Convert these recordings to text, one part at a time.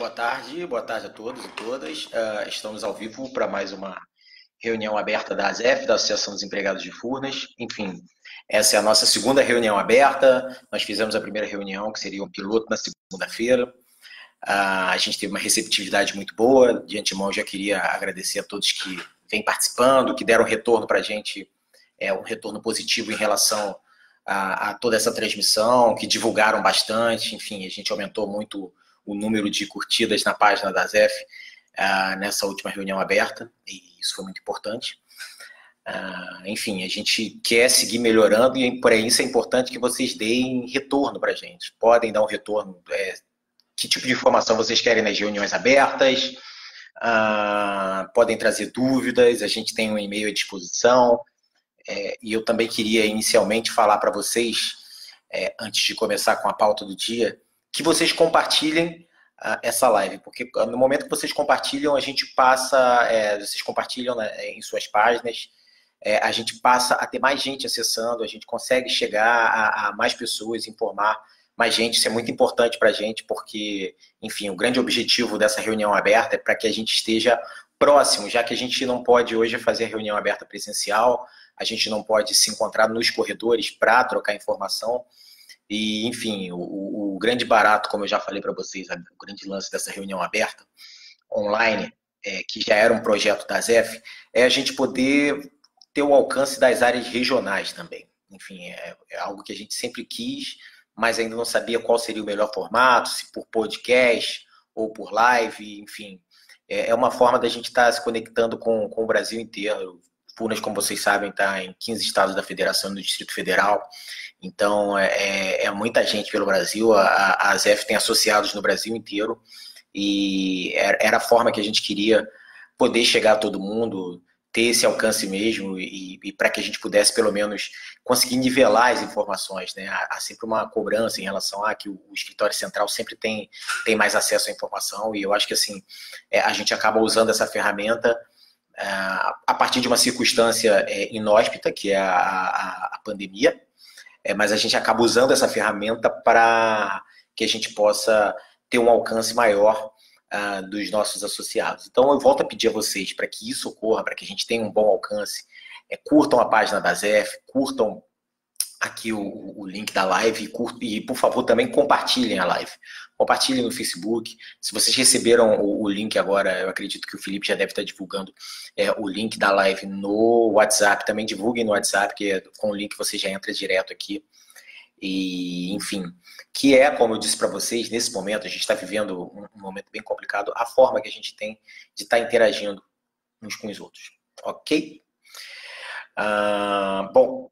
Boa tarde, boa tarde a todos e todas. Uh, estamos ao vivo para mais uma reunião aberta da ASEF, da Associação dos Empregados de Furnas. Enfim, essa é a nossa segunda reunião aberta. Nós fizemos a primeira reunião, que seria um piloto, na segunda-feira. Uh, a gente teve uma receptividade muito boa. De antemão, já queria agradecer a todos que vêm participando, que deram retorno para a gente, é, um retorno positivo em relação a, a toda essa transmissão, que divulgaram bastante. Enfim, a gente aumentou muito o número de curtidas na página da ZEF uh, nessa última reunião aberta, e isso foi muito importante. Uh, enfim, a gente quer seguir melhorando e por isso é importante que vocês deem retorno para a gente. Podem dar um retorno. É, que tipo de informação vocês querem nas reuniões abertas? Uh, podem trazer dúvidas. A gente tem um e-mail à disposição. É, e eu também queria inicialmente falar para vocês, é, antes de começar com a pauta do dia, que vocês compartilhem uh, essa live, porque no momento que vocês compartilham, a gente passa, é, vocês compartilham né, em suas páginas, é, a gente passa a ter mais gente acessando, a gente consegue chegar a, a mais pessoas, informar mais gente, isso é muito importante para a gente, porque, enfim, o grande objetivo dessa reunião aberta é para que a gente esteja próximo, já que a gente não pode hoje fazer reunião aberta presencial, a gente não pode se encontrar nos corredores para trocar informação, e, enfim, o, o grande barato, como eu já falei para vocês, o grande lance dessa reunião aberta, online, é, que já era um projeto da ZEF, é a gente poder ter o alcance das áreas regionais também. Enfim, é, é, algo que a gente sempre quis, mas ainda não sabia qual seria o melhor formato, se por podcast ou por live, enfim. É, é uma forma da gente estar tá se conectando com, com o Brasil inteiro. Furnas, como vocês sabem, está em 15 estados da federação do Distrito Federal. Então, é, é, é muita gente pelo Brasil. A, a ZEF tem associados no Brasil inteiro. E era a forma que a gente queria poder chegar a todo mundo, ter esse alcance mesmo e, e para que a gente pudesse pelo menos conseguir nivelar as informações, né? Há, há sempre uma cobrança em relação a que o, o, escritório central sempre tem, tem mais acesso à informação e eu acho que assim é, a gente acaba usando essa ferramenta a partir de uma circunstância é, inóspita que é a, a, a pandemia, é, mas a gente acaba usando essa ferramenta para que a gente possa ter um alcance maior uh, dos nossos associados. Então, eu volto a pedir a vocês para que isso ocorra, para que a gente tenha um bom alcance. É, curtam a página da ZEF, curtam aqui o, o link da live e, e, por favor, também compartilhem a live. Compartilhem no Facebook. Se vocês receberam o, o, link agora, eu acredito que o Felipe já deve estar divulgando é, o link da live no WhatsApp. Também divulguem no WhatsApp, que é, com o link você já entra direto aqui. E, enfim, que é, como eu disse para vocês, nesse momento, a gente está vivendo um, um, momento bem complicado, a forma que a gente tem de estar tá interagindo uns com os outros. Ok? Ah, bom,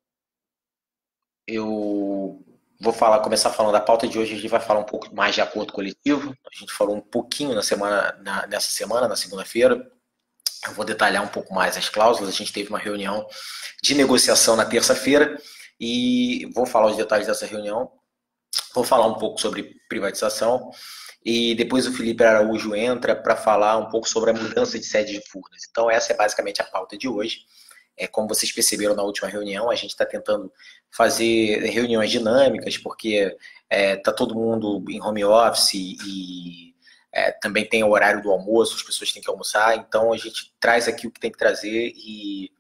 eu vou falar, começar falando da pauta de hoje, a gente vai falar um pouco mais de acordo coletivo. A gente falou um pouquinho na semana, na, nessa semana, na segunda-feira. Eu vou detalhar um pouco mais as cláusulas. A gente teve uma reunião de negociação na terça-feira e vou falar os detalhes dessa reunião. Vou falar um pouco sobre privatização e depois o Felipe Araújo entra para falar um pouco sobre a mudança de sede de Furnas. Então essa é basicamente a pauta de hoje. É, como vocês perceberam na última reunião, a gente está tentando fazer reuniões dinâmicas, porque está é, tá todo mundo em home office e é, também tem o horário do almoço, as pessoas têm que almoçar, então a gente traz aqui o que tem que trazer e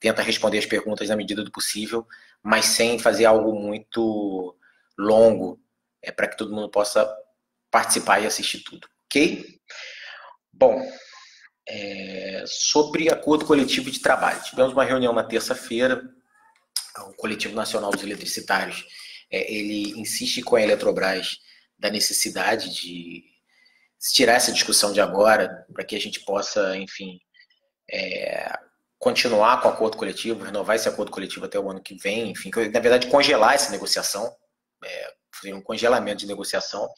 tenta responder as perguntas na medida do possível, mas sem fazer algo muito longo, é, para que todo mundo possa participar e assistir tudo, ok? Bom, é, sobre acordo coletivo de trabalho. Tivemos uma reunião na terça-feira, o Coletivo Nacional dos Eletricitários, é, ele insiste com a Eletrobras da necessidade de tirar essa discussão de agora, para que a gente possa, enfim, é, continuar com o acordo coletivo, renovar esse acordo coletivo até o ano que vem, enfim, na verdade congelar essa negociação, é, fazer um congelamento de negociação,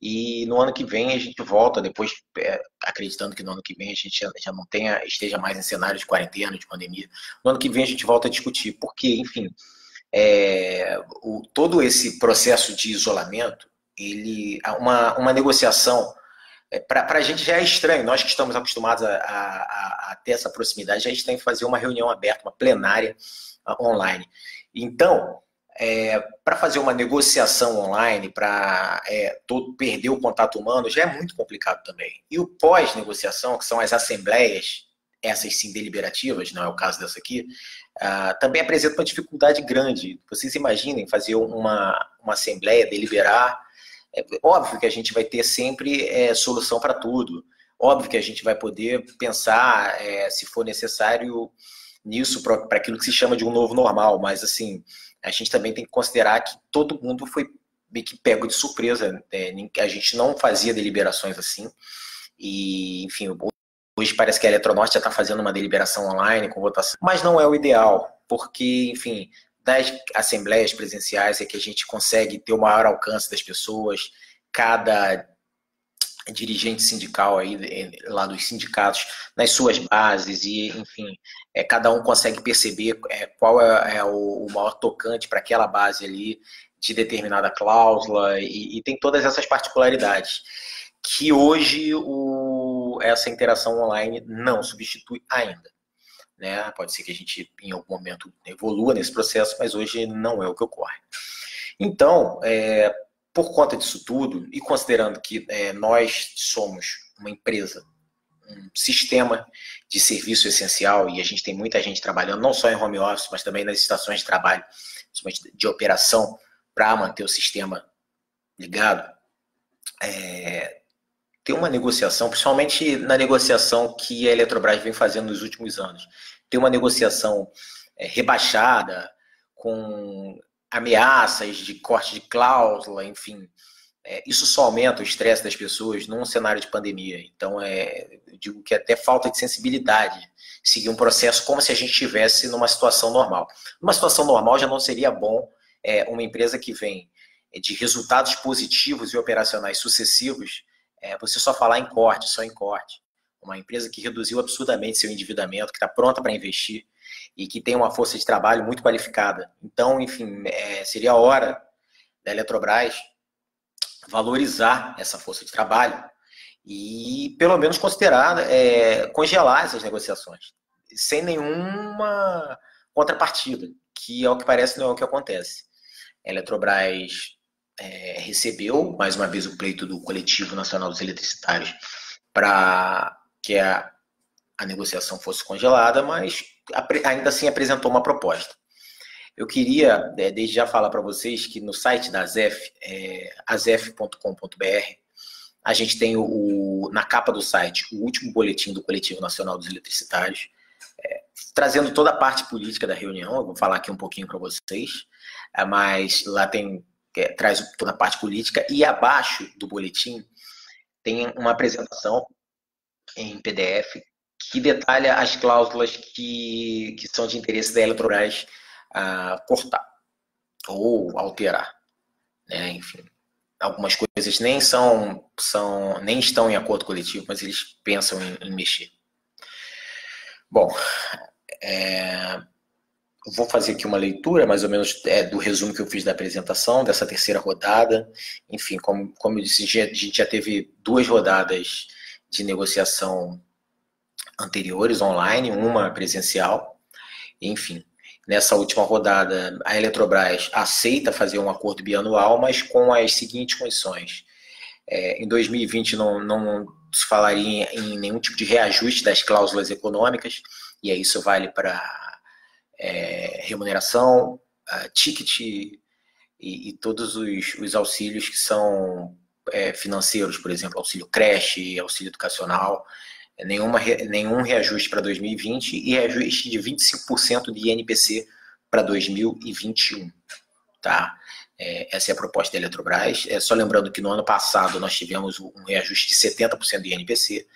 e no ano que vem a gente volta, depois, é, acreditando que no ano que vem a gente já, já não tenha, esteja mais em cenário de quarentena, de pandemia. No ano que vem a gente volta a discutir, porque, enfim, é, o, todo esse processo de isolamento, ele, uma, uma negociação, é, para a gente já é estranho, nós que estamos acostumados a, a, a, ter essa proximidade, gente tem que fazer uma reunião aberta, uma plenária online. Então, é, para fazer uma negociação online, para é, perder o contato humano, já é muito complicado também. E o pós-negociação, que são as assembleias, essas sim deliberativas, não é o caso dessa aqui, uh, também apresenta uma dificuldade grande. Vocês imaginem fazer uma, uma assembleia, deliberar. É óbvio que a gente vai ter sempre é, solução para tudo. Óbvio que a gente vai poder pensar, é, se for necessário, nisso para aquilo que se chama de um novo normal, mas assim, a gente também tem que considerar que todo mundo foi meio que pego de surpresa. Né? A gente não fazia deliberações assim. E, enfim, hoje parece que a Eletronorte já está fazendo uma deliberação online com votação, mas não é o ideal, porque, enfim, das assembleias presenciais é que a gente consegue ter o maior alcance das pessoas, cada dirigente sindical aí lá dos sindicatos nas suas bases e enfim é, cada um consegue perceber é, qual é, é o, maior tocante para aquela base ali de determinada cláusula e, e, tem todas essas particularidades. Que hoje o, essa interação online não substitui ainda né? Pode ser que a gente em algum momento evolua nesse processo mas hoje não é o que ocorre. Então é, por conta disso tudo, e considerando que é, nós somos uma empresa, um sistema de serviço essencial, e a gente tem muita gente trabalhando, não só em home office, mas também nas estações de trabalho, de operação, para manter o sistema ligado, é, tem uma negociação, principalmente na negociação que a Eletrobras vem fazendo nos últimos anos. Tem uma negociação é, rebaixada, com ameaças de corte de cláusula, enfim. É, isso só aumenta o estresse das pessoas num cenário de pandemia. Então, é, eu digo que é até falta de sensibilidade seguir um processo como se a gente estivesse numa situação normal. Numa situação normal já não seria bom é, uma empresa que vem de resultados positivos e operacionais sucessivos, é, você só falar em corte, só em corte. Uma empresa que reduziu absurdamente seu endividamento, que está pronta para investir, e que tem uma força de trabalho muito qualificada. Então, enfim, é, seria a hora da Eletrobras valorizar essa força de trabalho e, pelo menos, considerar é, congelar essas negociações, sem nenhuma contrapartida, que, ao que parece, não é o que acontece. A Eletrobras é, recebeu, mais uma vez, o pleito do Coletivo Nacional dos Eletricitários para que a, a negociação fosse congelada, mas ainda assim apresentou uma proposta. Eu queria, é, desde já, falar para vocês que no site da ZEF, é, azef.com.br, a gente tem o, na capa do site o último boletim do Coletivo Nacional dos Eletricitários, é, trazendo toda a parte política da reunião. Eu vou falar aqui um pouquinho para vocês, é, mas lá tem é, traz toda a parte política e abaixo do boletim tem uma apresentação em PDF que detalha as cláusulas que, que são de interesse da Eletrobras uh, cortar ou alterar. Né? Enfim, algumas coisas nem são, são nem estão em acordo coletivo, mas eles pensam em, em mexer. Bom, é, vou fazer aqui uma leitura, mais ou menos, é, do resumo que eu fiz da apresentação, dessa terceira rodada. Enfim, como, como eu disse, a gente já teve duas rodadas de negociação anteriores online, uma presencial. Enfim, nessa última rodada, a Eletrobras aceita fazer um acordo bianual, mas com as seguintes condições. É, em 2020 não, não se falaria em nenhum tipo de reajuste das cláusulas econômicas, e aí isso vale para é, remuneração, ticket e, e, todos os, os, auxílios que são é, financeiros, por exemplo, auxílio creche, auxílio educacional, nenhuma, nenhum reajuste para 2020 e reajuste de 25% de INPC para 2021. Tá? É, essa é a proposta da Eletrobras. É, só lembrando que no ano passado nós tivemos um reajuste de 70% do INPC.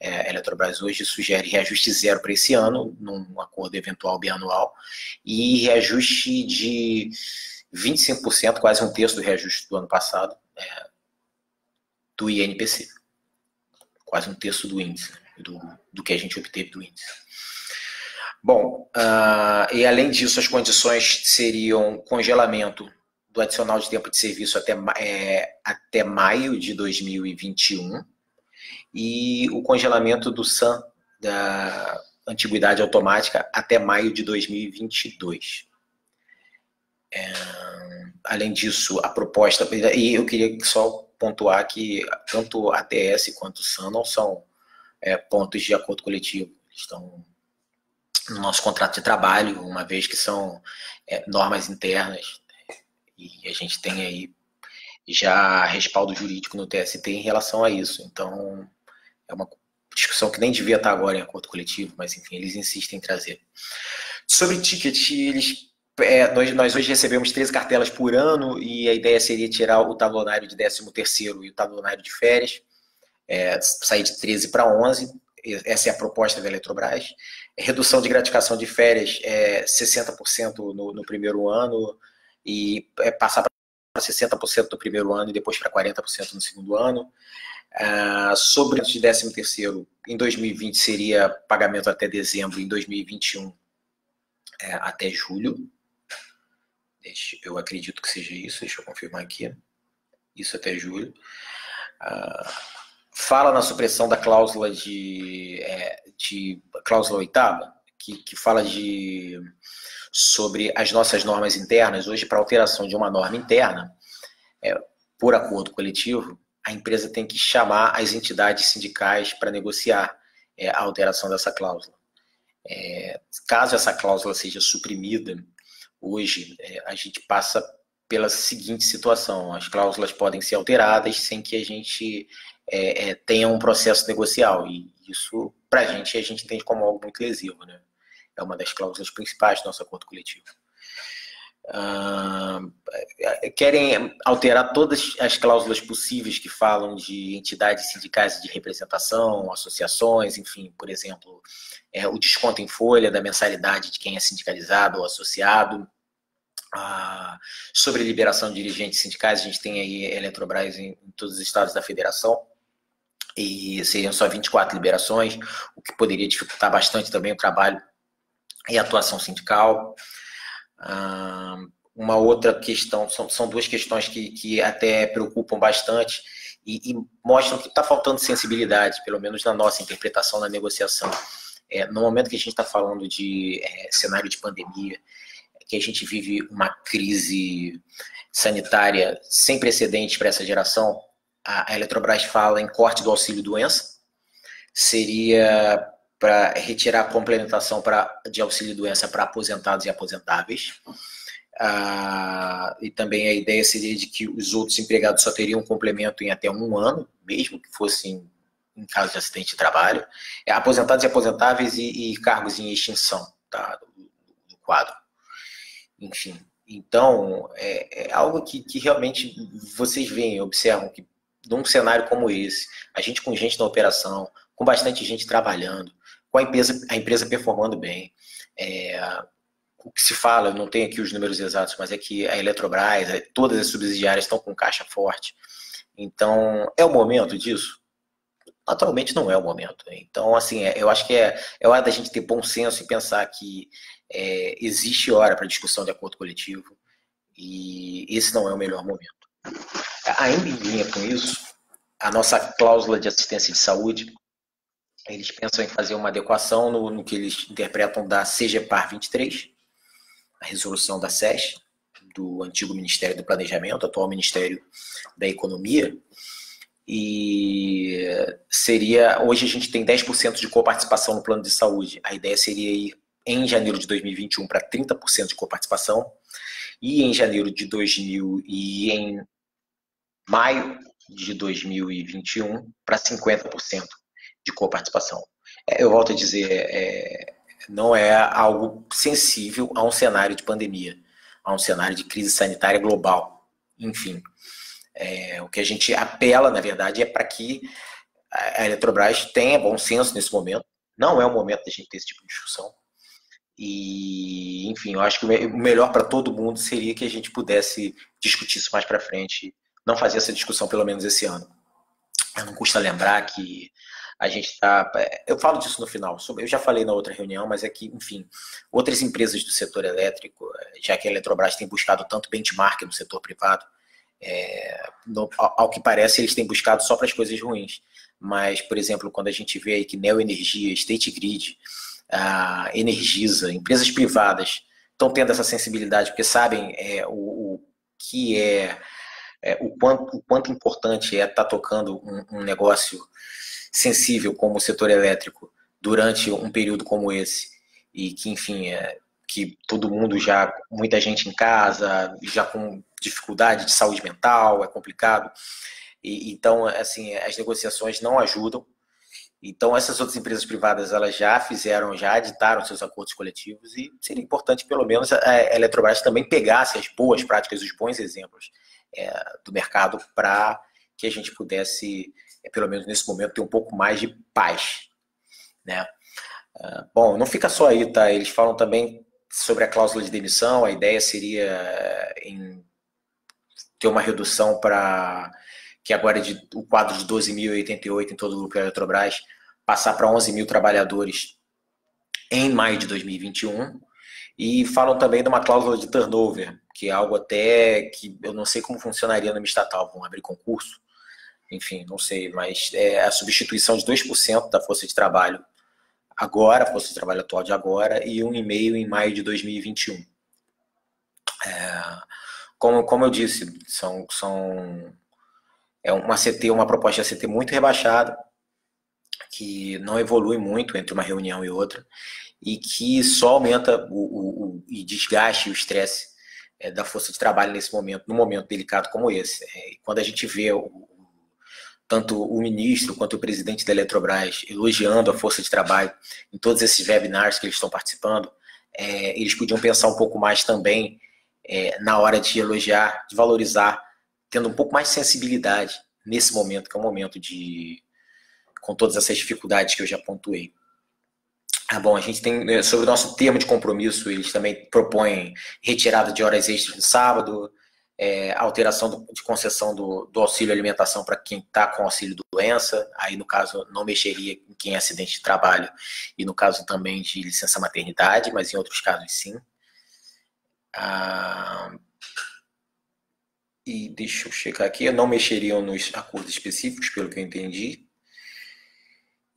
É, a Eletrobras hoje sugere reajuste zero para esse ano, num acordo eventual bianual, e reajuste de 25%, quase um terço do reajuste do ano passado, é, do INPC. Quase um terço do índice do, do que a gente obteve do índice. Bom, uh, e além disso, as condições seriam congelamento do adicional de tempo de serviço até, é, até maio de 2021 e o congelamento do SAM, da antiguidade automática, até maio de 2022. É, além disso, a proposta. E eu queria só pontuar que tanto a ATS quanto o SAN não são é, pontos de acordo coletivo. Estão no nosso contrato de trabalho, uma vez que são é, normas internas. E a gente tem aí já respaldo jurídico no TST em relação a isso. Então, é uma discussão que nem devia estar agora em acordo coletivo, mas enfim, eles insistem em trazer. Sobre ticket, eles é, nós, nós, hoje recebemos 13 cartelas por ano e a ideia seria tirar o tablonário de 13 terceiro e o tablonário de férias, é, sair de 13 para 11. Essa é a proposta da Eletrobras. Redução de gratificação de férias é 60% no, no primeiro ano e é, passar para 60% no primeiro ano e depois para 40% no segundo ano. Uh, sobre o de 13 terceiro, em 2020 seria pagamento até dezembro, em 2021 é, até julho. Eu acredito que seja isso, deixa eu confirmar aqui. Isso até julho. Uh, fala na supressão da cláusula de, é, de cláusula oitava, que, que fala de sobre as nossas normas internas. Hoje, para alteração de uma norma interna, é, por acordo coletivo, a empresa tem que chamar as entidades sindicais para negociar é, a alteração dessa cláusula. É, caso essa cláusula seja suprimida, hoje é, a gente passa pela seguinte situação: as cláusulas podem ser alteradas sem que a gente é, é, tenha um processo negocial. E isso, para a gente, a gente entende como algo muito lesivo. Né? É uma das cláusulas principais do nosso acordo coletivo. Uh, querem alterar todas as cláusulas possíveis que falam de entidades sindicais de representação, associações, enfim, por exemplo, é, o desconto em folha da mensalidade de quem é sindicalizado ou associado. Uh, sobre liberação de dirigentes sindicais, a gente tem aí Eletrobras em, em todos os estados da federação e seriam só 24 liberações, o que poderia dificultar bastante também o trabalho e a atuação sindical. Uma outra questão, são, são duas questões que, que até preocupam bastante e, e mostram que está faltando sensibilidade, pelo menos na nossa interpretação na negociação. É, no momento que a gente está falando de é, cenário de pandemia, que a gente vive uma crise sanitária sem precedentes para essa geração, a Eletrobras fala em corte do auxílio doença, seria para retirar a complementação pra, de auxílio doença para aposentados e aposentáveis. Ah, e também a ideia seria de que os outros empregados só teriam complemento em até um ano, mesmo que fossem em caso de acidente de trabalho. É, aposentados e aposentáveis e, e, cargos em extinção tá, do, do quadro. Enfim, então é, é algo que, que realmente vocês veem, observam que num cenário como esse, a gente com gente na operação, com bastante gente trabalhando, com a empresa, a empresa performando bem. É, o que se fala, eu não tenho aqui os números exatos, mas é que a Eletrobras, é, todas as subsidiárias estão com caixa forte. Então, é o momento disso? Naturalmente não é o momento. Então, assim, é, eu acho que é, é hora da gente ter bom senso e pensar que é, existe hora para discussão de acordo coletivo e esse não é o melhor momento. Ainda em linha com isso, a nossa cláusula de assistência de saúde, eles pensam em fazer uma adequação no, no que eles interpretam da CGPAR 23, a resolução da SES, do antigo Ministério do Planejamento, atual Ministério da Economia, e seria, hoje a gente tem 10% de coparticipação no plano de saúde, a ideia seria ir em janeiro de 2021 para 30% de coparticipação, e em janeiro de 2000 e em maio de 2021 para 50% de coparticipação. É, eu volto a dizer, é, não é algo sensível a um cenário de pandemia, a um cenário de crise sanitária global. Enfim, é, o que a gente apela, na verdade, é para que a Eletrobras tenha bom senso nesse momento. Não é o momento da gente ter esse tipo de discussão. E, enfim, eu acho que o melhor para todo mundo seria que a gente pudesse discutir isso mais para frente, não fazer essa discussão pelo menos esse ano. Não custa lembrar que a gente está. Eu falo disso no final, eu já falei na outra reunião, mas é que, enfim, outras empresas do setor elétrico, já que a Eletrobras tem buscado tanto benchmark no setor privado, é, no, ao que parece, eles têm buscado só para as coisas ruins. Mas, por exemplo, quando a gente vê aí que Neo Energia, State Grid, a Energisa, empresas privadas estão tendo essa sensibilidade, porque sabem é, o, o, que é, é, o, quanto, o quanto importante é estar tá tocando um, um negócio sensível como o setor elétrico durante um período como esse e que enfim é, que todo mundo já muita gente em casa já com dificuldade de saúde mental é complicado. E, então assim as negociações não ajudam. Então essas outras empresas privadas elas já fizeram já editaram seus acordos coletivos e seria importante pelo menos a Eletrobras também pegasse as boas práticas os bons exemplos é, do mercado para que a gente pudesse é, pelo menos nesse momento, ter um pouco mais de paz. Né? Uh, bom, não fica só aí, tá? Eles falam também sobre a cláusula de demissão, a ideia seria eh, em ter uma redução para que agora é de, o quadro de 12.088 em todo o grupo Eletrobras passar para 11 mil trabalhadores em maio de 2021 e falam também de uma cláusula de turnover, que é algo até que eu não sei como funcionaria no estatal, vão abrir concurso, enfim, não sei, mas é a substituição de 2% da força de trabalho agora, a força de trabalho atual de agora, e 1,5% em maio de 2021. É, como, como eu disse, são, são é uma CT, uma proposta de CT muito rebaixada, que não evolui muito entre uma reunião e outra, e que só aumenta o, o, o e desgaste o estresse é, da força de trabalho nesse momento, num momento delicado como esse. É, quando a gente vê o, tanto o ministro quanto o presidente da Eletrobras elogiando a força de trabalho em todos esses webinars que eles estão participando, é, eles podiam pensar um pouco mais também é, na hora de elogiar, de valorizar, tendo um pouco mais de sensibilidade nesse momento, que é um momento de. com todas essas dificuldades que eu já pontuei. Ah, bom, a gente tem, é, sobre o nosso termo de compromisso, eles também propõem retirada de horas extras no sábado, é, alteração do, de concessão do, do auxílio alimentação para quem está com auxílio doença, aí no caso não mexeria em quem é acidente de trabalho e no caso também de licença maternidade, mas em outros casos sim. Ah, e deixa eu checar aqui, não mexeriam nos acordos específicos, pelo que eu entendi.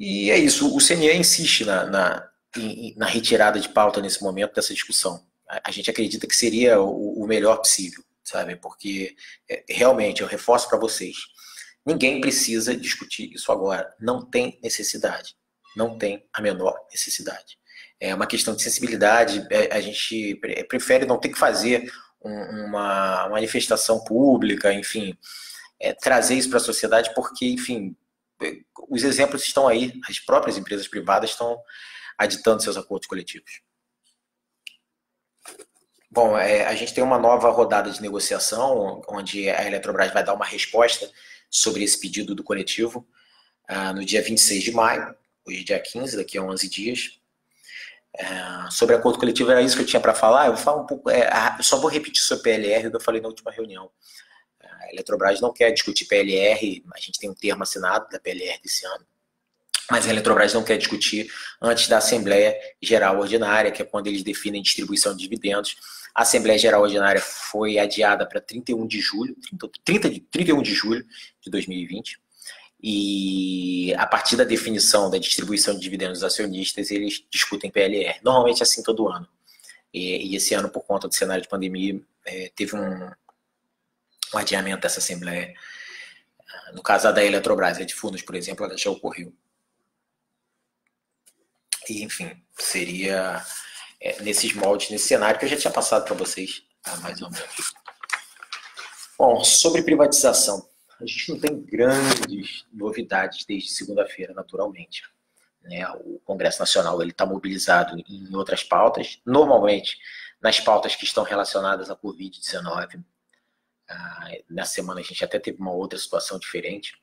E é isso, o CNE insiste na, na, na retirada de pauta nesse momento dessa discussão. A, gente acredita que seria o, o melhor possível sabe? Porque é, realmente eu reforço para vocês, ninguém precisa discutir isso agora, não tem necessidade, não tem a menor necessidade. É uma questão de sensibilidade, é, a gente prefere não ter que fazer uma manifestação pública, enfim, é, trazer isso para a sociedade, porque, enfim, os exemplos estão aí, as próprias empresas privadas estão aditando seus acordos coletivos. Bom, é, a gente tem uma nova rodada de negociação, onde a Eletrobras vai dar uma resposta sobre esse pedido do coletivo uh, no dia 26 de maio, hoje dia 15, daqui a 11 dias. Uh, sobre acordo coletivo, era isso que eu tinha para falar. Eu vou falar um pouco, é, eu só vou repetir sobre PLR que eu falei na última reunião. A Eletrobras não quer discutir PLR, a gente tem um termo assinado da PLR desse ano, mas a Eletrobras não quer discutir antes da Assembleia Geral Ordinária, que é quando eles definem distribuição de dividendos. A Assembleia Geral Ordinária foi adiada para 31 de julho, 30, 30, 31 de julho de 2020. E a partir da definição da distribuição de dividendos dos acionistas, eles discutem PLR. Normalmente é assim todo ano. E, e esse ano, por conta do cenário de pandemia, é, teve um, um adiamento dessa Assembleia. No caso da Eletrobras, a de fundos, por exemplo, ela já ocorreu. E, enfim, seria é, nesses moldes, nesse cenário que eu já tinha passado para vocês, tá, mais ou menos. Bom, sobre privatização, a gente não tem grandes novidades desde segunda-feira, naturalmente. Né? O Congresso Nacional está mobilizado em outras pautas, normalmente nas pautas que estão relacionadas à Covid-19. Ah, nessa semana a gente até teve uma outra situação diferente,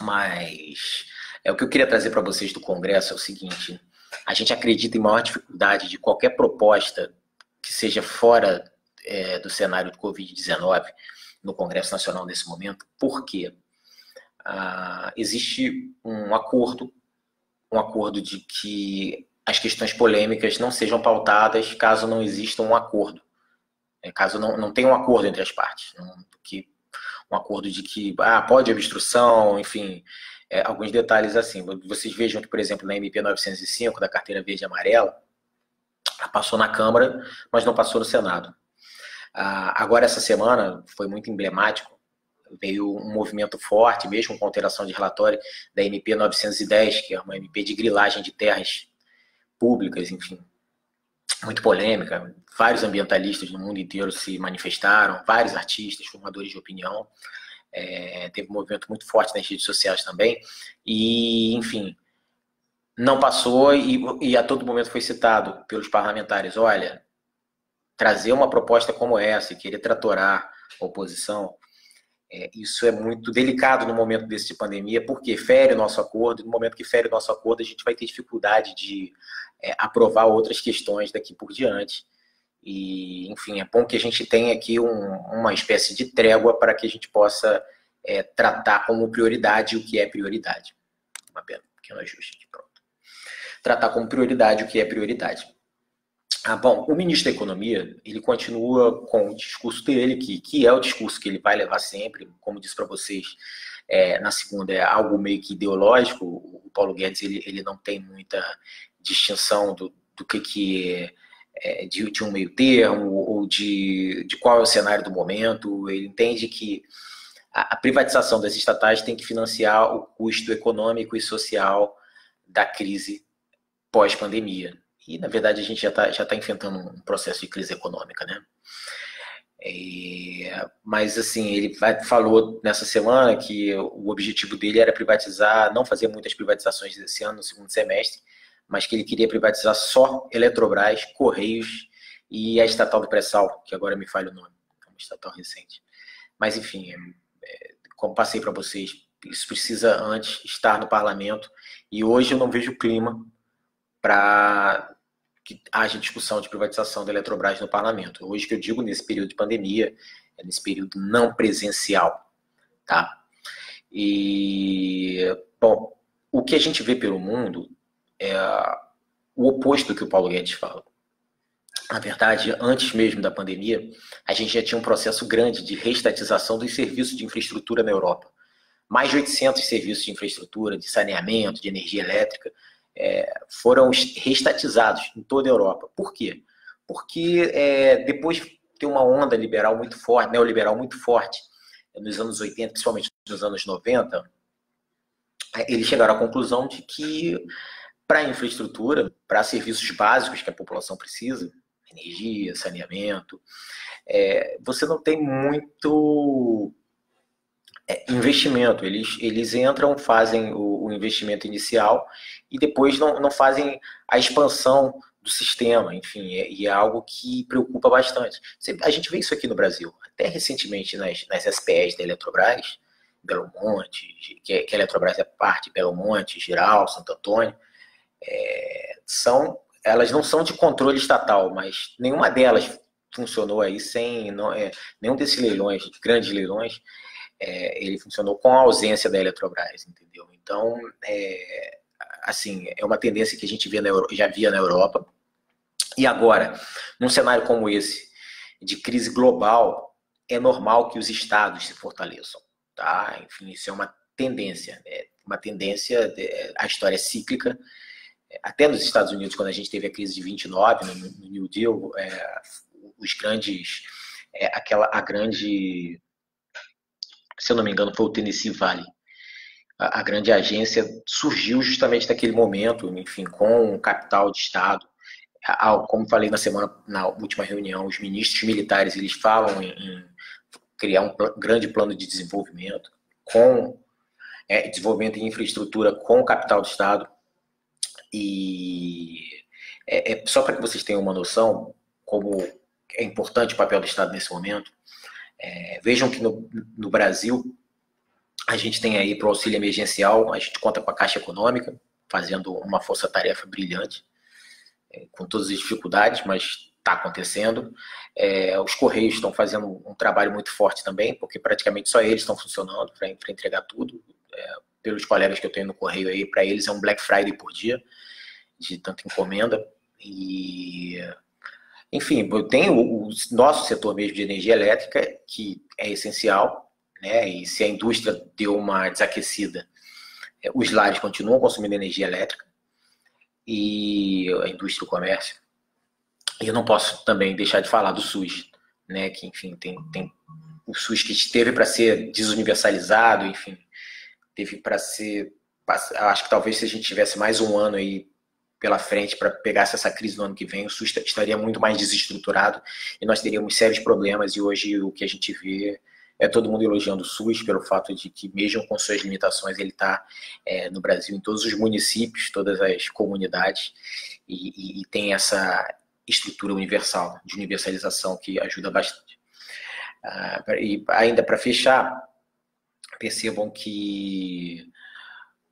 mas é o que eu queria trazer para vocês do Congresso é o seguinte: a gente acredita em maior dificuldade de qualquer proposta que seja fora é, do cenário do Covid-19 no Congresso Nacional nesse momento, porque ah, existe um acordo, um acordo de que as questões polêmicas não sejam pautadas caso não exista um acordo, caso não, não tenha um acordo entre as partes, não, que, um acordo de que ah, pode obstrução, enfim, é, alguns detalhes assim. Vocês vejam que, por exemplo, na MP 905 da carteira verde e amarela, Passou na Câmara, mas não passou no Senado. Ah, agora, essa semana, foi muito emblemático, veio um movimento forte, mesmo com alteração de relatório, da MP 910, que é uma MP de grilagem de terras públicas, enfim, muito polêmica. Vários ambientalistas no mundo inteiro se manifestaram, vários artistas, formadores de opinião. É, teve um movimento muito forte nas redes sociais também. E, enfim, não passou e, e a todo momento foi citado pelos parlamentares: olha, trazer uma proposta como essa e querer tratorar a oposição, é, isso é muito delicado no momento desse de pandemia, porque fere o nosso acordo, e no momento que fere o nosso acordo, a gente vai ter dificuldade de é, aprovar outras questões daqui por diante. E, enfim, é bom que a gente tenha aqui um, uma espécie de trégua para que a gente possa é, tratar como prioridade o que é prioridade. Uma pena, pequeno ajuste aqui, pronto. Tratar como prioridade o que é prioridade. Ah, bom, o ministro da Economia, ele continua com o discurso dele, que, que é o discurso que ele vai levar sempre, como disse para vocês, é, na segunda, é algo meio que ideológico. O Paulo Guedes, ele, ele não tem muita distinção do, do que, que é é, de, de, um meio termo ou de, de qual é o cenário do momento. Ele entende que a, a privatização das estatais tem que financiar o custo econômico e social da crise pós-pandemia. E, na verdade, a gente já está já tá enfrentando um processo de crise econômica, né? É, mas, assim, ele falou nessa semana que o objetivo dele era privatizar, não fazer muitas privatizações esse ano, no segundo semestre, mas que ele queria privatizar só Eletrobras, Correios e a estatal do pré-sal, que agora me falha o nome, é uma estatal recente. Mas, enfim, é, como passei para vocês, isso precisa antes estar no parlamento e hoje eu não vejo clima para que haja discussão de privatização da Eletrobras no parlamento. Hoje que eu digo nesse período de pandemia, é nesse período não presencial, tá? E bom, o que a gente vê pelo mundo é o oposto do que o Paulo Guedes fala. Na verdade, antes mesmo da pandemia, a gente já tinha um processo grande de reestatização dos serviços de infraestrutura na Europa. Mais de 800 serviços de infraestrutura, de saneamento, de energia elétrica, é, foram reestatizados em toda a Europa. Por quê? Porque é, depois de ter uma onda liberal muito forte, neoliberal muito forte, nos anos 80, principalmente nos anos 90, eles chegaram à conclusão de que para infraestrutura, para serviços básicos que a população precisa, energia, saneamento, é, você não tem muito é, investimento. Eles, eles entram, fazem o, o, investimento inicial e depois não, não fazem a expansão do sistema, enfim, é, e é algo que preocupa bastante. A gente vê isso aqui no Brasil, até recentemente nas, nas SPEs da Eletrobras, Belo Monte, que, que a Eletrobras é parte, Belo Monte, Giral, Santo Antônio, é, são, elas não são de controle estatal, mas nenhuma delas funcionou aí sem não, é, nenhum desses leilões, grandes leilões, é, ele funcionou com a ausência da Eletrobras, entendeu? Então, é, assim, é uma tendência que a gente via já via na Europa. E agora, num cenário como esse, de crise global, é normal que os estados se fortaleçam, tá? Enfim, isso é uma tendência, é uma tendência, a história é cíclica, até nos Estados Unidos, quando a gente teve a crise de 29, no, no New Deal, é, os grandes, é, aquela, a grande, se eu não me engano, foi o Tennessee Valley. A, a grande agência surgiu justamente naquele momento, enfim, com capital de Estado. Como falei na semana, na última reunião, os ministros militares, eles falam em, em criar um pl grande plano de desenvolvimento com é, desenvolvimento em infraestrutura com capital de Estado e é, é só para que vocês tenham uma noção como é importante o papel do Estado nesse momento. É, vejam que no, no Brasil a gente tem aí para o auxílio emergencial, a gente conta com a Caixa Econômica, fazendo uma força-tarefa brilhante, é, com todas as dificuldades, mas está acontecendo. É, os Correios estão fazendo um trabalho muito forte também, porque praticamente só eles estão funcionando para entregar tudo. É, pelos colegas que eu tenho no Correio aí, para eles é um Black Friday por dia, de tanta encomenda. E, enfim, eu tenho o nosso setor mesmo de energia elétrica, que é essencial, né? E se a indústria deu uma desaquecida, é, os lares continuam consumindo energia elétrica, e a indústria e o comércio. E eu não posso também deixar de falar do SUS, né? Que, enfim, tem, tem o SUS que teve para ser desuniversalizado, enfim, teve para ser. Acho que talvez se a gente tivesse mais um ano aí pela frente para pegar essa crise no ano que vem, o SUS estaria muito mais desestruturado e nós teríamos sérios problemas. E hoje o que a gente vê é todo mundo elogiando o SUS pelo fato de que, mesmo com suas limitações, ele está é, no Brasil em todos os municípios, todas as comunidades, e, e, e tem essa estrutura universal, de universalização, que ajuda bastante. Ah, e ainda para fechar, percebam que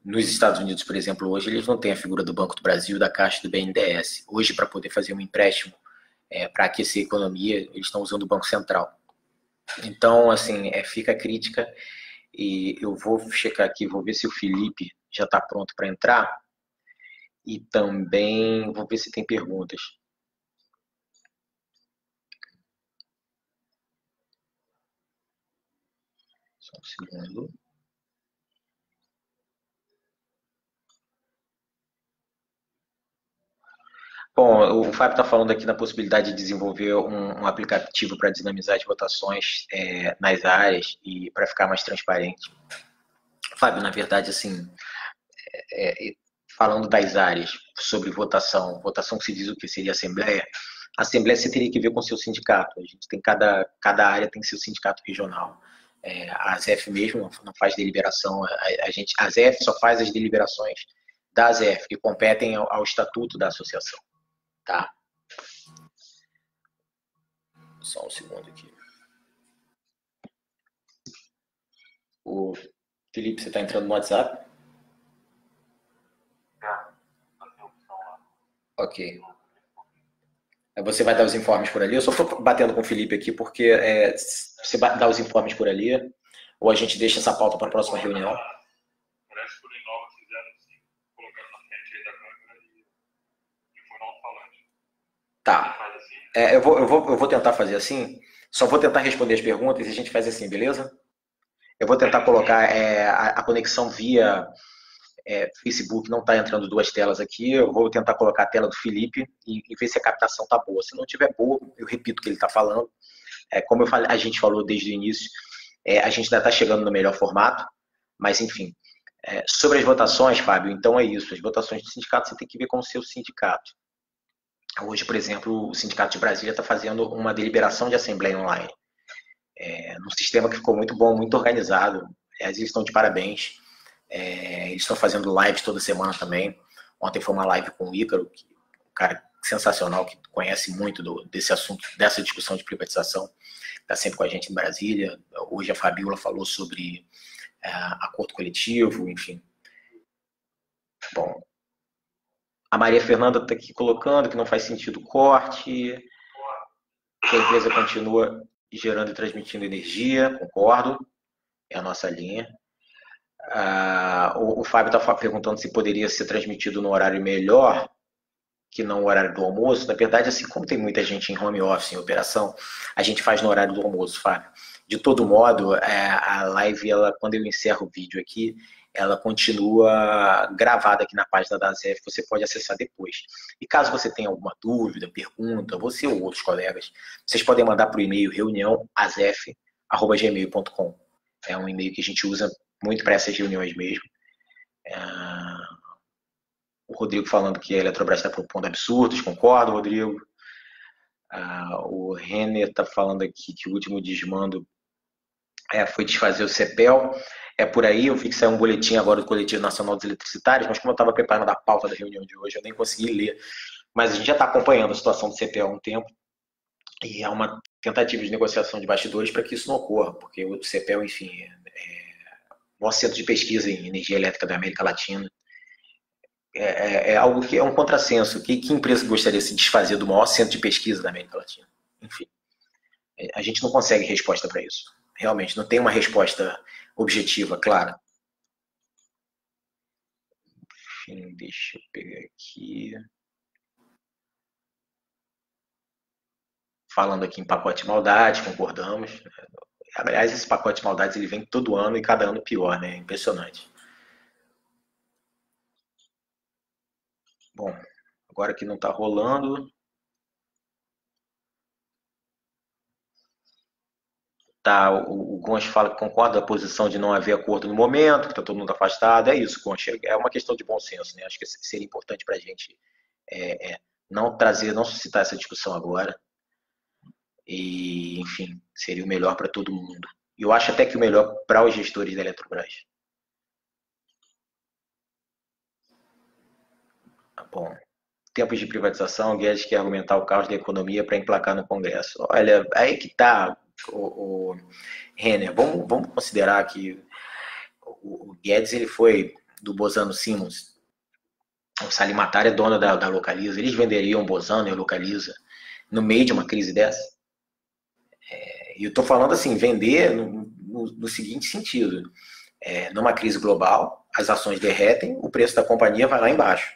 nos Estados Unidos, por exemplo, hoje eles não têm a figura do Banco do Brasil, da Caixa do BNDES. Hoje, para poder fazer um empréstimo é, para aquecer a economia, eles estão usando o Banco Central. Então, assim, é, fica a crítica e eu vou checar aqui, vou ver se o Felipe já está pronto para entrar e também vou ver se tem perguntas. Só um segundo. Bom, o Fábio está falando aqui na possibilidade de desenvolver um, um aplicativo para dinamizar as votações é, nas áreas e para ficar mais transparente. Fábio, na verdade, assim, é, é, falando das áreas sobre votação, votação que se diz o que seria assembleia, a assembleia você teria que ver com seu sindicato. A gente tem cada, cada área tem seu sindicato regional. É, a ZF mesmo não faz deliberação, a, a, gente, a ZF só faz as deliberações da ZF, que competem ao, ao estatuto da associação. Tá? Só um segundo aqui. O Felipe, você está entrando no WhatsApp? Ok. Você vai dar os informes por ali? Eu só estou batendo com o Felipe aqui porque é, você dá os informes por ali ou a gente deixa essa pauta para a próxima reunião? É, eu, vou, eu, vou, eu vou tentar fazer assim. Só vou tentar responder as perguntas e a gente faz assim, beleza? Eu vou tentar colocar é, a, a, conexão via é, Facebook, não está entrando duas telas aqui. Eu vou tentar colocar a tela do Felipe e, e ver se a captação tá boa. Se não tiver boa, eu repito o que ele está falando. É, como falei, a gente falou desde o início, é, a gente ainda está chegando no melhor formato, mas enfim. É, sobre as votações, Fábio, então é isso. As votações do sindicato você tem que ver com o seu sindicato. Hoje, por exemplo, o Sindicato de Brasília está fazendo uma deliberação de assembleia online. É, num sistema que ficou muito bom, muito organizado. Aliás, eles estão de parabéns. É, eles estão fazendo lives toda semana também. Ontem foi uma live com o Ícaro, que, um cara sensacional, que conhece muito do, desse assunto, dessa discussão de privatização. Está sempre com a gente em Brasília. Hoje a Fabiola falou sobre é, acordo coletivo, enfim. Bom, Maria Fernanda está aqui colocando que não faz sentido corte, que a empresa continua gerando e transmitindo energia, concordo, é a nossa linha. Ah, o, o, Fábio está perguntando se poderia ser transmitido no horário melhor que não o horário do almoço. Na verdade, assim como tem muita gente em home office, em operação, a gente faz no horário do almoço, Fábio. De todo modo, é, a live, ela, quando eu encerro o vídeo aqui, ela continua gravada aqui na página da ZF, você pode acessar depois. E caso você tenha alguma dúvida, pergunta, você ou outros colegas, vocês podem mandar para o e-mail reuniãoazf.gmail.com. É um e-mail que a gente usa muito para essas reuniões mesmo. É... O Rodrigo falando que a Eletrobras está propondo absurdos, concordo, Rodrigo. Ah, o Renner está falando aqui que o último desmando é, foi desfazer o CEPEL é por aí. Eu vi que saiu um boletim agora do Coletivo Nacional dos Eletricitários, mas como eu estava preparando a pauta da reunião de hoje, eu nem consegui ler. Mas a gente já está acompanhando a situação do CPE há um tempo e é uma tentativa de negociação de bastidores para que isso não ocorra, porque o CPE, enfim, é, é o maior centro de pesquisa em energia elétrica da América Latina. É, é, é algo que é um contrassenso. Que, que empresa gostaria de se desfazer do maior centro de pesquisa da América Latina? Enfim, a gente não consegue resposta para isso. Realmente, não tem uma resposta objetiva, clara. Deixa eu pegar aqui. Falando aqui em pacote maldade, concordamos. Aliás, esse pacote de maldades ele vem todo ano e cada ano pior, né? Impressionante. Bom, agora que não está rolando, Tá, o, o Gonch fala que concorda com a posição de não haver acordo no momento, que está todo mundo afastado. É isso, Gonch. É uma questão de bom senso, né? Acho que seria importante para a gente é, é, não trazer, não suscitar essa discussão agora. E, enfim, seria o melhor para todo mundo. E eu acho até que o melhor para os gestores da Eletrobras. Tá bom. Tempos de privatização, Guedes quer argumentar o caos da economia para emplacar no Congresso. Olha, aí que tá, o, o Renner. Vamos, vamos considerar que o, o Guedes ele foi do Bozano Simmons. O Salimatar é dono da, da Localiza. Eles venderiam Bozano e Localiza no meio de uma crise dessa? É, e eu estou falando assim, vender no, no, no seguinte sentido. É, numa crise global, as ações derretem, o preço da companhia vai lá embaixo.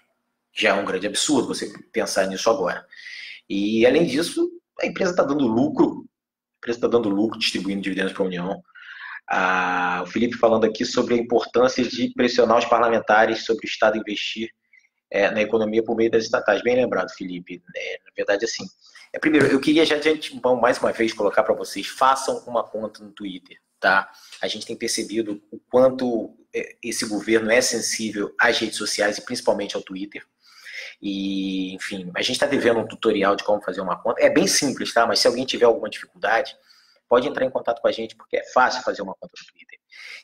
Já é um grande absurdo você pensar nisso agora. E, além disso, a empresa está dando lucro empresa está dando lucro, distribuindo dividendos para a União. Ah, o Felipe falando aqui sobre a importância de pressionar os parlamentares sobre o Estado investir é, na economia por meio das estatais. Bem lembrado, Felipe. É, na verdade, assim, é, primeiro, eu queria já, gente, mais uma vez, colocar para vocês, façam uma conta no Twitter, tá? A gente tem percebido o quanto é, esse governo é sensível às redes sociais e principalmente ao Twitter. E, enfim, a gente está devendo um tutorial de como fazer uma conta. É bem simples, tá? Mas se alguém tiver alguma dificuldade, pode entrar em contato com a gente, porque é fácil fazer uma conta no Twitter.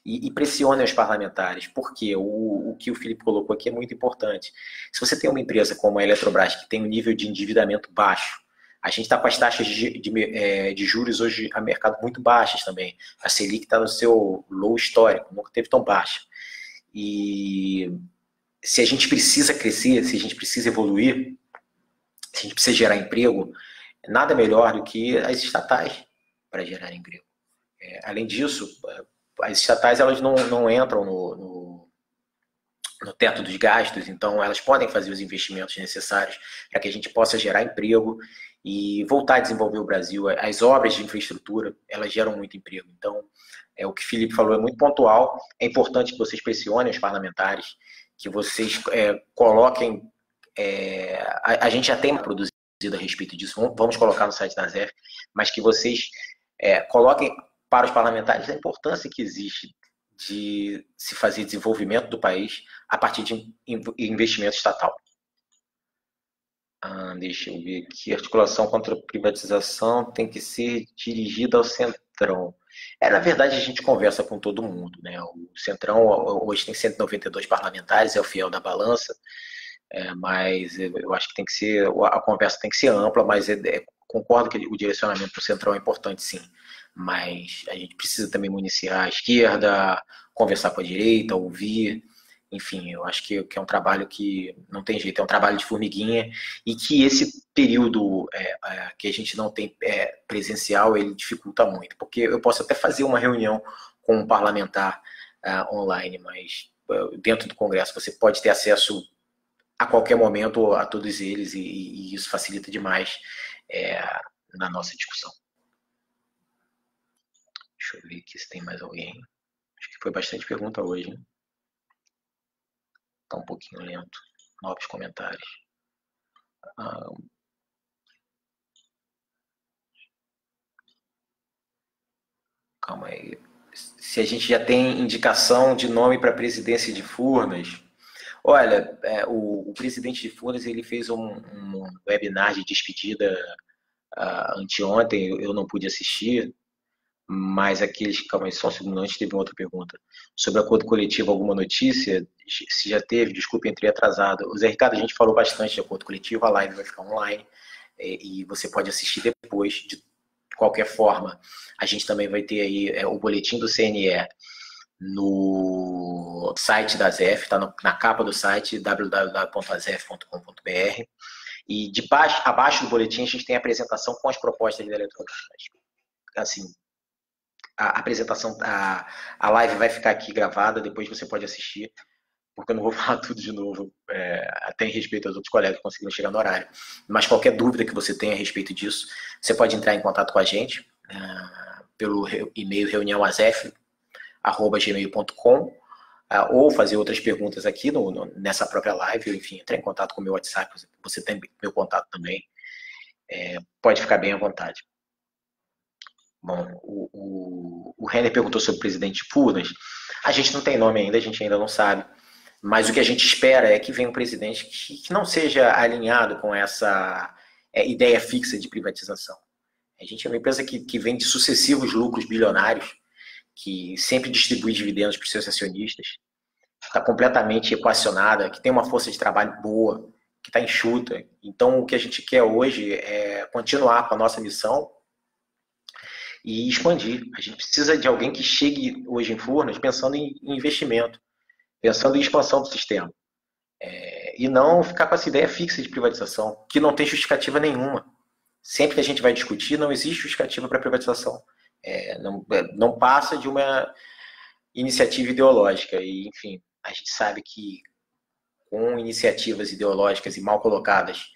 E, e pressione os parlamentares, porque o, o que o Felipe colocou aqui é muito importante. Se você tem uma empresa como a Eletrobras, que tem um nível de endividamento baixo, a gente está com as taxas de, de, é, de, juros hoje a mercado muito baixas também. A Selic está no seu low histórico, nunca teve tão baixa. E se a gente precisa crescer, se a gente precisa evoluir, se a gente precisa gerar emprego, nada melhor do que as estatais para gerar emprego. É, além disso, as estatais elas não, não entram no, no, no, teto dos gastos, então elas podem fazer os investimentos necessários para que a gente possa gerar emprego e voltar a desenvolver o Brasil. As obras de infraestrutura elas geram muito emprego. Então, é o que o Felipe falou é muito pontual. É importante que vocês pressionem os parlamentares que vocês é, coloquem. É, a, a, gente já tem produzido a respeito disso, vamos colocar no site da ZEF, mas que vocês é, coloquem para os parlamentares a importância que existe de se fazer desenvolvimento do país a partir de investimento estatal. Ah, deixa eu ver aqui. Articulação contra privatização tem que ser dirigida ao centrão. É, na verdade, a gente conversa com todo mundo. Né? O Centrão hoje tem 192 parlamentares, é o fiel da balança, é, mas eu acho que tem que ser, a conversa tem que ser ampla, mas é, é, concordo que o direcionamento para o Centrão é importante sim. Mas a gente precisa também municiar a esquerda, conversar com a direita, ouvir enfim, eu acho que, que, é um trabalho que não tem jeito, é um trabalho de formiguinha e que esse período é, é, que a gente não tem é, presencial, ele dificulta muito, porque eu posso até fazer uma reunião com um parlamentar uh, online, mas uh, dentro do Congresso você pode ter acesso a qualquer momento a todos eles e, e isso facilita demais é, na nossa discussão. Deixa eu ver aqui se tem mais alguém. Acho que foi bastante pergunta hoje, né? Está um pouquinho lento. Novos comentários. Ah, calma aí. Se a gente já tem indicação de nome para a presidência de Furnas. Olha, é, o, o, presidente de Furnas ele fez um, um webinar de despedida uh, anteontem, eu, eu não pude assistir, mas aqueles. Calma aí, só um segundo, antes teve uma outra pergunta. Sobre acordo coletivo, alguma notícia? Se já teve, desculpe, entrei atrasado. O Zé Ricardo, a gente falou bastante de acordo coletivo, a live vai ficar online é, e você pode assistir depois, de qualquer forma. A gente também vai ter aí é, o boletim do CNE no site da ZEF, está na capa do site www.azef.com.br. E de baixo, abaixo do boletim a gente tem a apresentação com as propostas da Eletrobras. Assim, a apresentação, a, a live vai ficar aqui gravada, depois você pode assistir, porque eu não vou falar tudo de novo, é, até em respeito aos outros colegas que conseguiram chegar no horário. Mas qualquer dúvida que você tenha a respeito disso, você pode entrar em contato com a gente é, pelo e-mail reuniãoazef.gmail.com é, ou fazer outras perguntas aqui no, no, nessa própria live, ou enfim, entrar em contato com o meu WhatsApp, você tem meu contato também. É, pode ficar bem à vontade. Bom, o, o, o Renner perguntou sobre o presidente Furnas. A gente não tem nome ainda, a gente ainda não sabe. Mas o que a gente espera é que venha um presidente que, que não seja alinhado com essa é, ideia fixa de privatização. A gente é uma empresa que, que vem de sucessivos lucros bilionários, que sempre distribui dividendos para os seus acionistas, está completamente equacionada, que tem uma força de trabalho boa, que está enxuta. Então, o que a gente quer hoje é continuar com a nossa missão e expandir. A gente precisa de alguém que chegue hoje em Furnas pensando em investimento, pensando em expansão do sistema. É, e não ficar com essa ideia fixa de privatização, que não tem justificativa nenhuma. Sempre que a gente vai discutir, não existe justificativa para privatização. É, não, é, não passa de uma iniciativa ideológica. E, enfim, a gente sabe que com iniciativas ideológicas e mal colocadas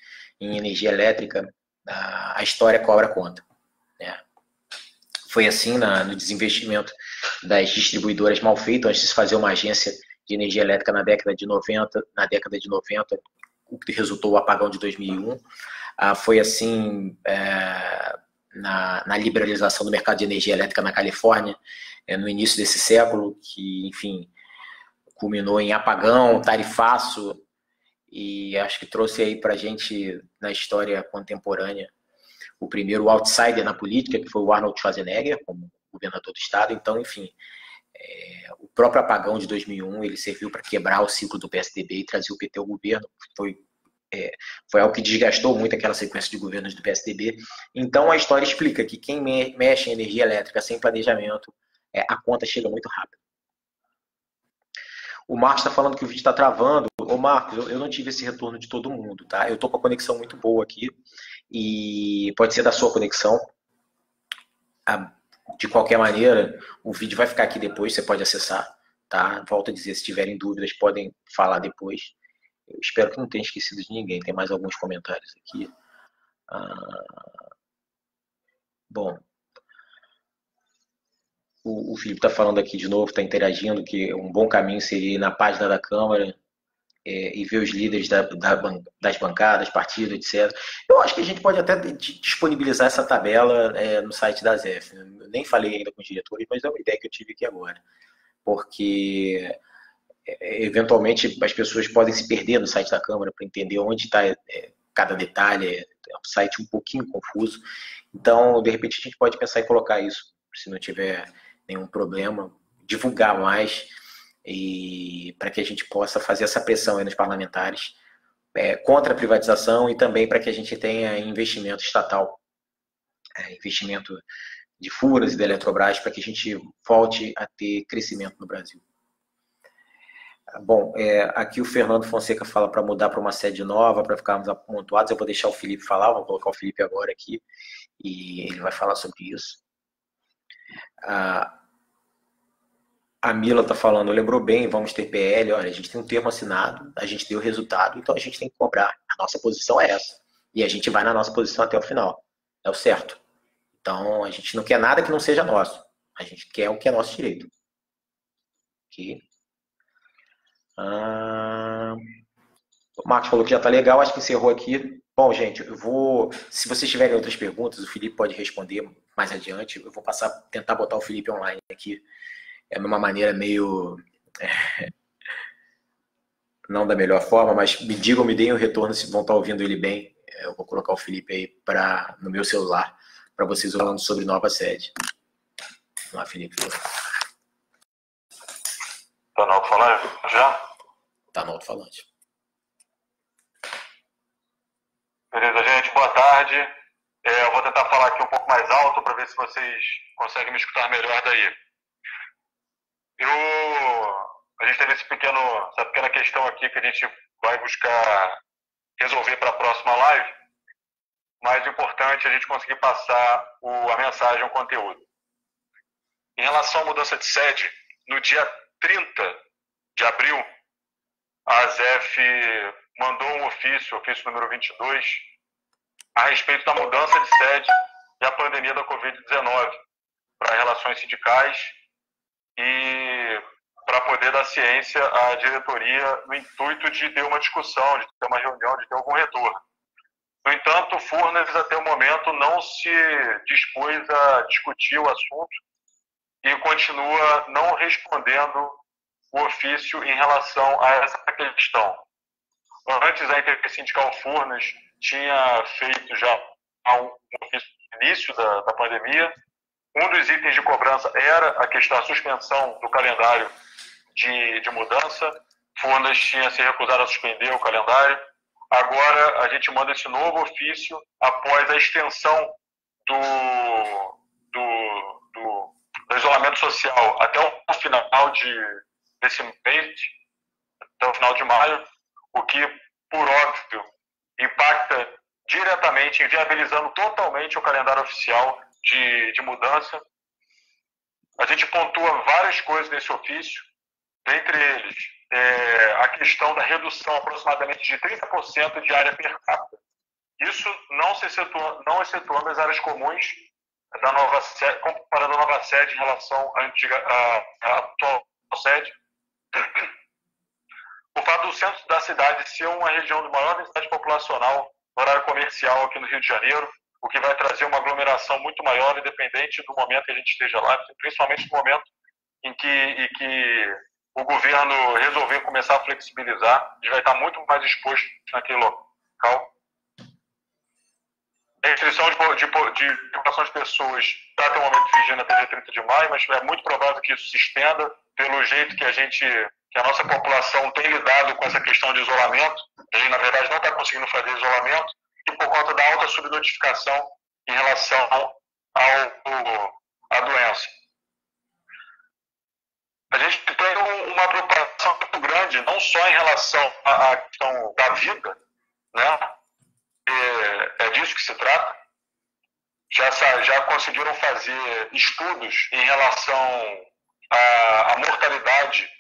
em energia elétrica, a, a história cobra conta. Né? Foi assim na, no desinvestimento das distribuidoras mal feito, antes de se fazer uma agência de energia elétrica na década de 90, na década de 90, o que resultou o apagão de 2001. Ah, foi assim é, na, na, liberalização do mercado de energia elétrica na Califórnia, é, no início desse século, que, enfim, culminou em apagão, tarifaço, e acho que trouxe aí para a gente, na história contemporânea, o primeiro outsider na política, que foi o Arnold Schwarzenegger, como governador do estado. Então, enfim, é, o próprio apagão de 2001 ele serviu para quebrar o ciclo do PSDB e trazer o PT ao governo. Foi é, foi algo que desgastou muito aquela sequência de governos do PSDB. Então a história explica que quem me, mexe em energia elétrica sem planejamento, é, a conta chega muito rápido. O Marcos está falando que o vídeo está travando. Ô Marcos, eu, eu, não tive esse retorno de todo mundo, tá? Eu estou com a conexão muito boa aqui e pode ser da sua conexão. De qualquer maneira, o vídeo vai ficar aqui depois, você pode acessar, tá? Volto a dizer, se tiverem dúvidas, podem falar depois. Eu espero que não tenha esquecido de ninguém. Tem mais alguns comentários aqui. Ah, bom, o, Felipe está falando aqui de novo, está interagindo, que um bom caminho seria ir na página da Câmara é, e ver os líderes da, da, das bancadas, partidos, etc. Eu acho que a gente pode até disponibilizar essa tabela é, no site da ZEF. Nem falei ainda com os diretores, mas é uma ideia que eu tive aqui agora. Porque é, eventualmente as pessoas podem se perder no site da Câmara para entender onde está é, cada detalhe. É um site um pouquinho confuso. Então, de repente, a gente pode pensar em colocar isso, se não tiver nenhum problema, divulgar mais e para que a gente possa fazer essa pressão aí nos parlamentares é, contra a privatização e também para que a gente tenha investimento estatal, é, investimento de furas e da Eletrobras para que a gente volte a ter crescimento no Brasil. Bom, é, aqui o Fernando Fonseca fala para mudar para uma sede nova, para ficarmos amontoados. Eu vou deixar o Felipe falar, vou colocar o Felipe agora aqui e ele vai falar sobre isso. A, a Mila está falando, lembrou bem, vamos ter PL, olha, a gente tem um termo assinado, a gente deu resultado, então a gente tem que cobrar. A nossa posição é essa. E a gente vai na nossa posição até o final. É o certo. Então a gente não quer nada que não seja nosso. A gente quer o que é nosso direito. Aqui. Ah, o Marcos falou que já está legal, acho que encerrou aqui. Bom, gente, eu vou. Se vocês tiverem outras perguntas, o Felipe pode responder mais adiante. Eu vou passar, tentar botar o Felipe online aqui. É de uma maneira meio. É, não da melhor forma, mas me digam, me deem o retorno se vão estar ouvindo ele bem. Eu vou colocar o Felipe aí pra, no meu celular para vocês falando sobre nova sede. Vamos lá, Felipe. Tá no alto-falante já? Tá no alto-falante. Beleza, gente, boa tarde. É, eu vou tentar falar aqui um pouco mais alto para ver se vocês conseguem me escutar melhor daí. A gente teve esse pequeno, essa pequena questão aqui que a gente vai buscar resolver para a próxima live, mas o importante é a gente conseguir passar o, a mensagem, o conteúdo. Em relação à mudança de sede, no dia 30 de abril, a ASEF mandou um ofício, ofício número 22, a respeito da mudança de sede e a pandemia da Covid-19 para relações sindicais e para poder dar ciência à diretoria no intuito de ter uma discussão, de ter uma reunião, de ter algum retorno. No entanto, Furnas, até o momento, não se dispôs a discutir o assunto e continua não respondendo o ofício em relação a essa questão. Antes, a Intersindical Furnas tinha feito já um ofício no início da, da pandemia. Um dos itens de cobrança era a questão da suspensão do calendário de, de mudança. Furnas tinha se recusado a suspender o calendário. Agora, a gente manda esse novo ofício após a extensão do, do, do, do isolamento social até o final de, desse mês, até o final de maio, o que, por óbvio, impacta diretamente, inviabilizando totalmente o calendário oficial de, de mudança. A gente pontua várias coisas nesse ofício, dentre eles é, a questão da redução aproximadamente de 30% de área per capita. Isso não, se excetua, não excetuando as áreas comuns da nova sede, comparando a nova sede em relação à antiga, à, à atual sede. O fato do centro da cidade ser uma região de maior densidade populacional horário comercial aqui no Rio de Janeiro, o que vai trazer uma aglomeração muito maior, independente do momento que a gente esteja lá, principalmente no momento em que, em que o governo resolver começar a flexibilizar, a gente vai estar muito mais exposto naquele local. Restrição de, de, de de pessoas está até o momento vigente até dia 30 de maio, mas é muito provável que isso se estenda pelo jeito que a gente, que a nossa população tem lidado com essa questão de isolamento. A gente, na verdade, não está conseguindo fazer isolamento por conta da alta subnotificação em relação ao, à doença. A gente tem uma preocupação muito grande, não só em relação à questão da vida, né? É, é disso que se trata. Já, já conseguiram fazer estudos em relação à, à mortalidade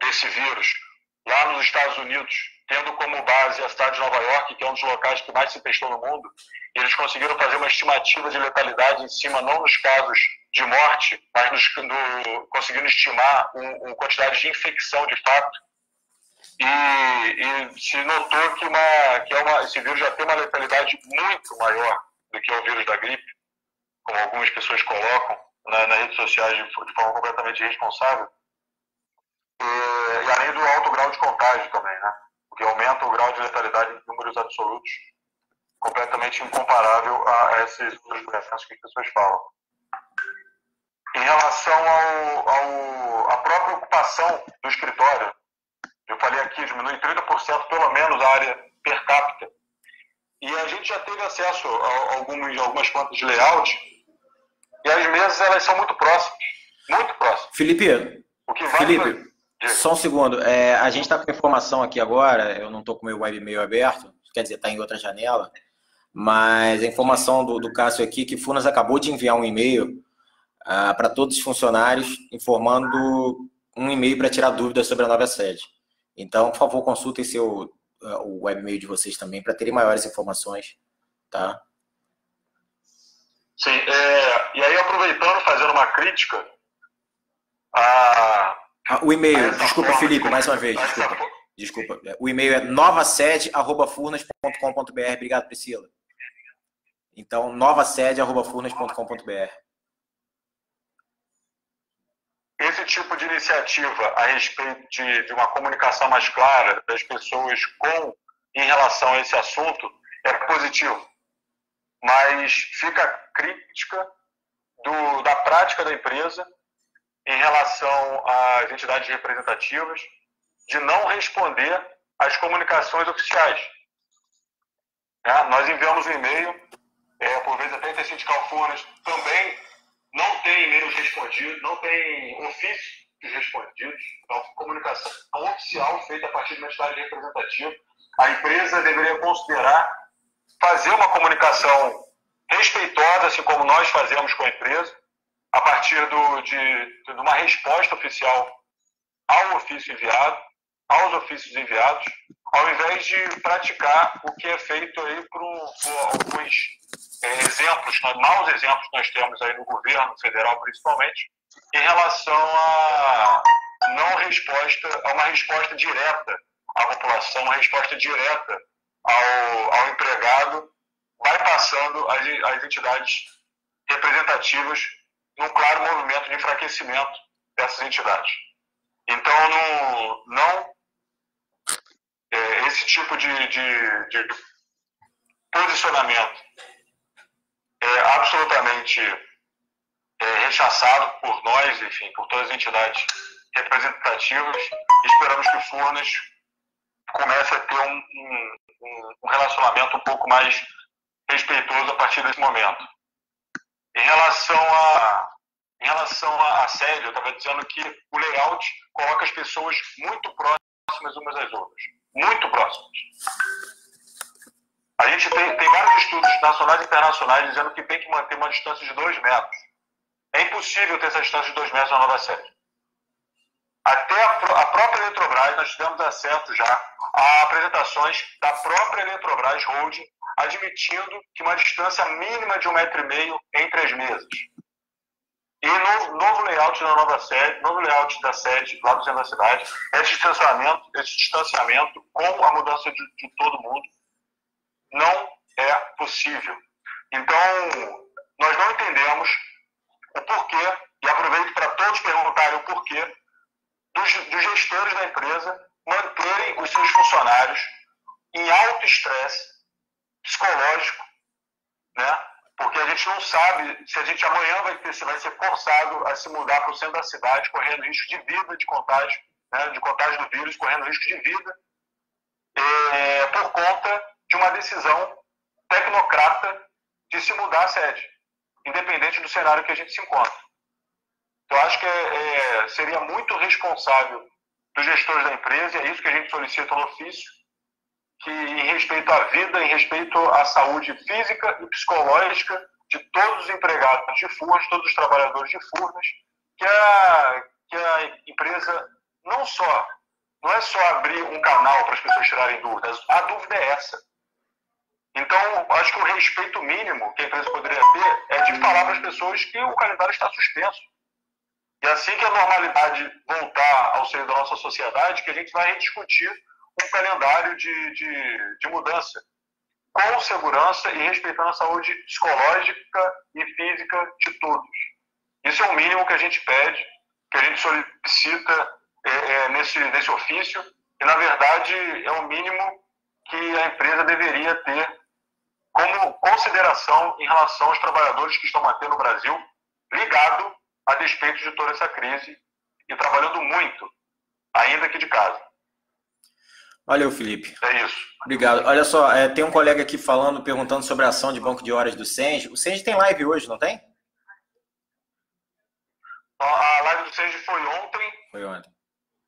desse vírus lá nos Estados Unidos, tendo como base a cidade de Nova York, que é um dos locais que mais se testou no mundo, eles conseguiram fazer uma estimativa de letalidade em cima, não nos casos de morte, mas nos, no, conseguindo estimar um quantidade de infecção de fato. E, e se notou que, uma, que é uma, esse vírus já tem uma letalidade muito maior do que o vírus da gripe, como algumas pessoas colocam na, nas redes sociais de, de forma completamente irresponsável. E, e além do alto grau de contágio também, né? O que aumenta o grau de letalidade em números absolutos, completamente incomparável a esses outros doenças que as pessoas falam. Em relação ao, ao, à própria ocupação do escritório, eu falei aqui, diminui 30% pelo menos a área per capita. E a gente já teve acesso a, algumas, algumas plantas de layout, e as mesas elas são muito próximas, muito próximas. Felipe, o que vai Felipe, só um segundo. É, a gente está com informação aqui agora, eu não estou com o meu webmail aberto, quer dizer, está em outra janela, mas a informação do, do Cássio aqui que Furnas acabou de enviar um e-mail uh, para todos os funcionários informando um e-mail para tirar dúvidas sobre a nova sede. Então, por favor, consultem seu, uh, o webmail de vocês também para terem maiores informações, tá? Sim, é, e aí aproveitando, fazendo uma crítica a ah, o e-mail, desculpa, Felipe, mais uma vez, desculpa. Desculpa. O e-mail é novasede.furnas.com.br. Obrigado, Priscila. Então, novasede.furnas.com.br. Esse tipo de iniciativa a respeito de, de, uma comunicação mais clara das pessoas com em relação a esse assunto é positivo. Mas fica a crítica do, da prática da empresa em relação às entidades representativas de não responder às comunicações oficiais. É, nós enviamos um e-mail, é, por vezes até a Sindical Furnas também não tem e-mails respondidos, não tem ofícios respondidos, então comunicação oficial feita a partir de uma entidade representativa. A empresa deveria considerar fazer uma comunicação respeitosa, assim como nós fazemos com a empresa, a partir do, de, de uma resposta oficial ao ofício enviado, aos ofícios enviados, ao invés de praticar o que é feito aí por, alguns é, exemplos, maus exemplos que nós temos aí no governo federal, principalmente, em relação a não resposta, a uma resposta direta à população, uma resposta direta ao, ao empregado, vai passando as, as entidades representativas num claro movimento de enfraquecimento dessas entidades. Então, não, não é, esse tipo de, de, de, posicionamento é absolutamente é, rechaçado por nós, enfim, por todas as entidades representativas. Esperamos que o Furnas comece a ter um, um, um relacionamento um pouco mais respeitoso a partir desse momento. Em relação a, em relação a, sério, eu estava dizendo que o layout coloca as pessoas muito próximas umas das outras. Muito próximas. A gente tem, tem vários estudos nacionais e internacionais dizendo que tem que manter uma distância de dois metros. É impossível ter essa distância de dois metros na nova sede. Até a, a própria Eletrobras, nós tivemos acesso já a apresentações da própria Eletrobras Holding admitindo que uma distância mínima de um metro e meio entre as mesas. E no novo layout da nova sede, novo layout da sede lá do centro da cidade, esse distanciamento, esse distanciamento com a mudança de, de todo mundo não é possível. Então, nós não entendemos o porquê, e aproveito para todos perguntarem o porquê, dos, dos gestores da empresa manterem os seus funcionários em alto estresse psicológico, né? Porque a gente não sabe se a gente amanhã vai, ter, se vai ser forçado a se mudar para o centro da cidade, correndo risco de vida, de contágio, né? de contágio do vírus, correndo risco de vida, é, por conta de uma decisão tecnocrata de se mudar a sede, independente do cenário que a gente se encontra. Então, acho que é, é, seria muito responsável dos gestores da empresa, e é isso que a gente solicita no ofício, que em respeito à vida, em respeito à saúde física e psicológica de todos os empregados de Furnas, todos os trabalhadores de Furnas, que a, que a empresa não só, não é só abrir um canal para as pessoas tirarem dúvidas, a dúvida é essa. Então, acho que o respeito mínimo que a empresa poderia ter é de falar para as pessoas que o calendário está suspenso. E assim que a normalidade voltar ao seio da nossa sociedade, que a gente vai rediscutir um calendário de, de, de mudança, com segurança e respeitando a saúde psicológica e física de todos. Isso é o mínimo que a gente pede, que a gente solicita é, é, nesse, nesse ofício, e na verdade é o mínimo que a empresa deveria ter como consideração em relação aos trabalhadores que estão mantendo no Brasil, ligado a despeito de toda essa crise e trabalhando muito, ainda que de casa. Valeu, Felipe. É isso. Obrigado. Olha só, é, tem um colega aqui falando, perguntando sobre a ação de banco de horas do Senge. O Senge tem live hoje, não tem? A live do Senge foi ontem. Foi ontem.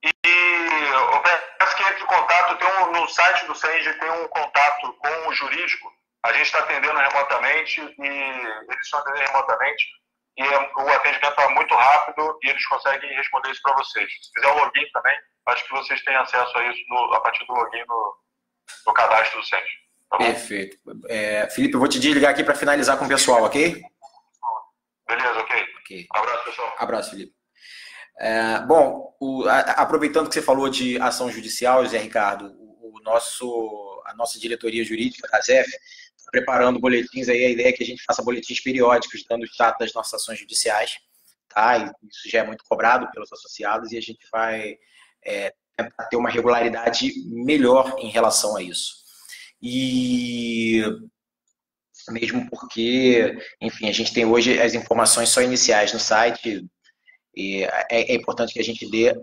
E eu peço que entre em contato, tem um, no site do Senge tem um contato com o jurídico. A gente está atendendo remotamente e eles estão atendendo remotamente. E é, o atendimento está muito rápido e eles conseguem responder isso para vocês. Se fizer o login também, acho que vocês têm acesso a isso no, a partir do login no, no cadastro do Senge. Tá Perfeito. É, Felipe, eu vou te desligar aqui para finalizar com o pessoal, ok? Beleza, ok. okay. Abraço, pessoal. Abraço, Felipe. É, bom, o, a, aproveitando que você falou de ação judicial, Zé Ricardo, o, o nosso, a nossa diretoria jurídica da ZEF preparando boletins aí, a ideia é que a gente faça boletins periódicos dando o status das nossas ações judiciais, tá? E isso já é muito cobrado pelos associados e a gente vai é, tentar ter uma regularidade melhor em relação a isso. E mesmo porque, enfim, a gente tem hoje as informações só iniciais no site, e é, é importante que a gente dê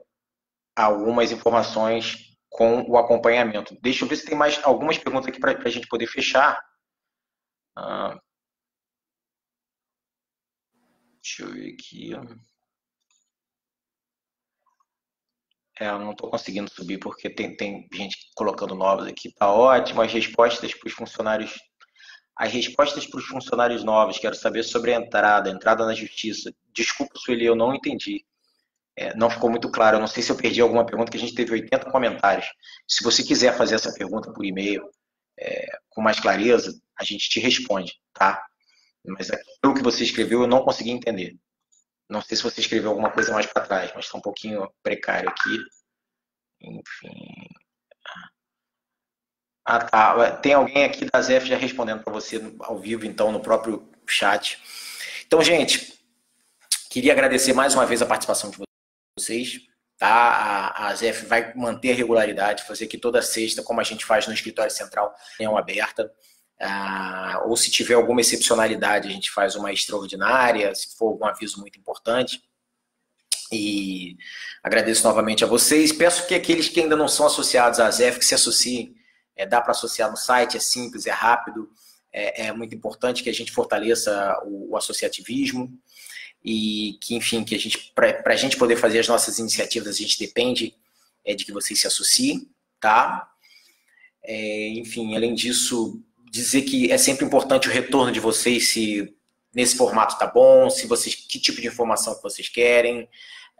algumas informações com o acompanhamento. Deixa eu ver se tem mais algumas perguntas aqui para a gente poder fechar. Ah, deixa eu ver aqui. É, eu não estou conseguindo subir porque tem, tem gente colocando novos aqui. Tá ótimo. As respostas para os funcionários. As respostas para os funcionários novos, quero saber sobre a entrada, a entrada na justiça. Desculpa, Sueli, eu não entendi. É, não ficou muito claro. Eu não sei se eu perdi alguma pergunta, que a gente teve 80 comentários. Se você quiser fazer essa pergunta por e-mail é, com mais clareza, a gente te responde, tá? Mas aquilo que você escreveu eu não consegui entender. Não sei se você escreveu alguma coisa mais para trás, mas está um pouquinho precário aqui. Enfim. Ah, tá. Tem alguém aqui da ZF já respondendo para você ao vivo, então, no próprio chat. Então, gente, queria agradecer mais uma vez a participação de vocês. Tá? A, ZF vai manter a regularidade, fazer aqui toda sexta, como a gente faz no escritório central, reunião aberta. Ah, ou se tiver alguma excepcionalidade, a gente faz uma extraordinária, se for algum aviso muito importante. E agradeço novamente a vocês. Peço que aqueles que ainda não são associados à ZEF, que se associem. É, dá para associar no site, é simples, é rápido. É, é muito importante que a gente fortaleça o, o associativismo e que, enfim, que a gente, para a gente poder fazer as nossas iniciativas, a gente depende é, de que vocês se associem, tá? É, enfim, além disso, dizer que é sempre importante o retorno de vocês, se nesse formato tá bom, se vocês, que tipo de informação que vocês querem,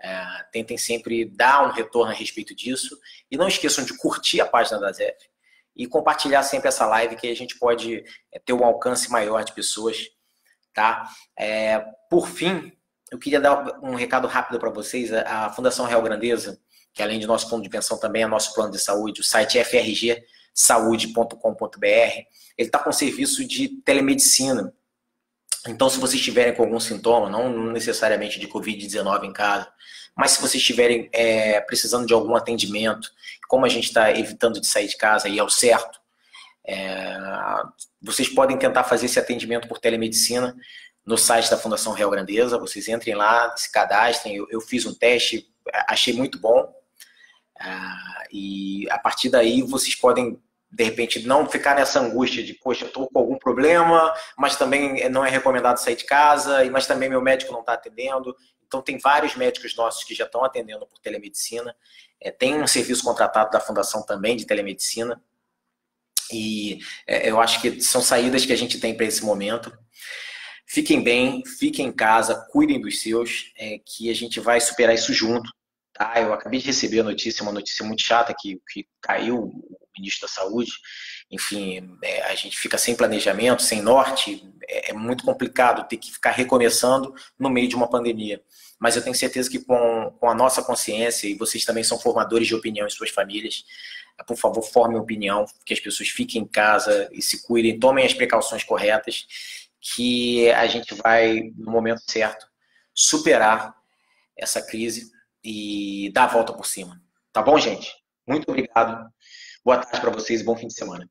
é, tentem sempre dar um retorno a respeito disso e não esqueçam de curtir a página da ZEF e compartilhar sempre essa live que a gente pode é, ter um alcance maior de pessoas, tá? É, por fim, eu queria dar um recado rápido para vocês. A Fundação Real Grandeza, que além de nosso fundo de pensão também é nosso plano de saúde, o site é FRG saude.com.br. Ele está com serviço de telemedicina. Então, se vocês estiverem com algum sintoma, não necessariamente de Covid-19 em casa, mas se vocês estiverem é, precisando de algum atendimento, como a gente está evitando de sair de casa e é o certo, é, vocês podem tentar fazer esse atendimento por telemedicina no site da Fundação Real Grandeza. Vocês entrem lá, se cadastrem. Eu, eu fiz um teste, achei muito bom. Ah, e a partir daí vocês podem, de repente, não ficar nessa angústia de, poxa, estou com algum problema, mas também não é recomendado sair de casa, mas também meu médico não está atendendo. Então, tem vários médicos nossos que já estão atendendo por telemedicina. É, tem um serviço contratado da Fundação também de telemedicina. E é, eu acho que são saídas que a gente tem para esse momento. Fiquem bem, fiquem em casa, cuidem dos seus, é, que a gente vai superar isso junto. Tá? Eu acabei de receber a notícia, uma notícia muito chata, que, que caiu o ministro da Saúde. Enfim, é, a gente fica sem planejamento, sem norte. É, é, muito complicado ter que ficar recomeçando no meio de uma pandemia. Mas eu tenho certeza que com, com a nossa consciência, e vocês também são formadores de opinião em suas famílias, por favor, formem opinião, que as pessoas fiquem em casa e se cuidem, tomem as precauções corretas, que a gente vai, no momento certo, superar essa crise e dar a volta por cima. Tá bom, gente? Muito obrigado. Boa tarde para vocês e bom fim de semana.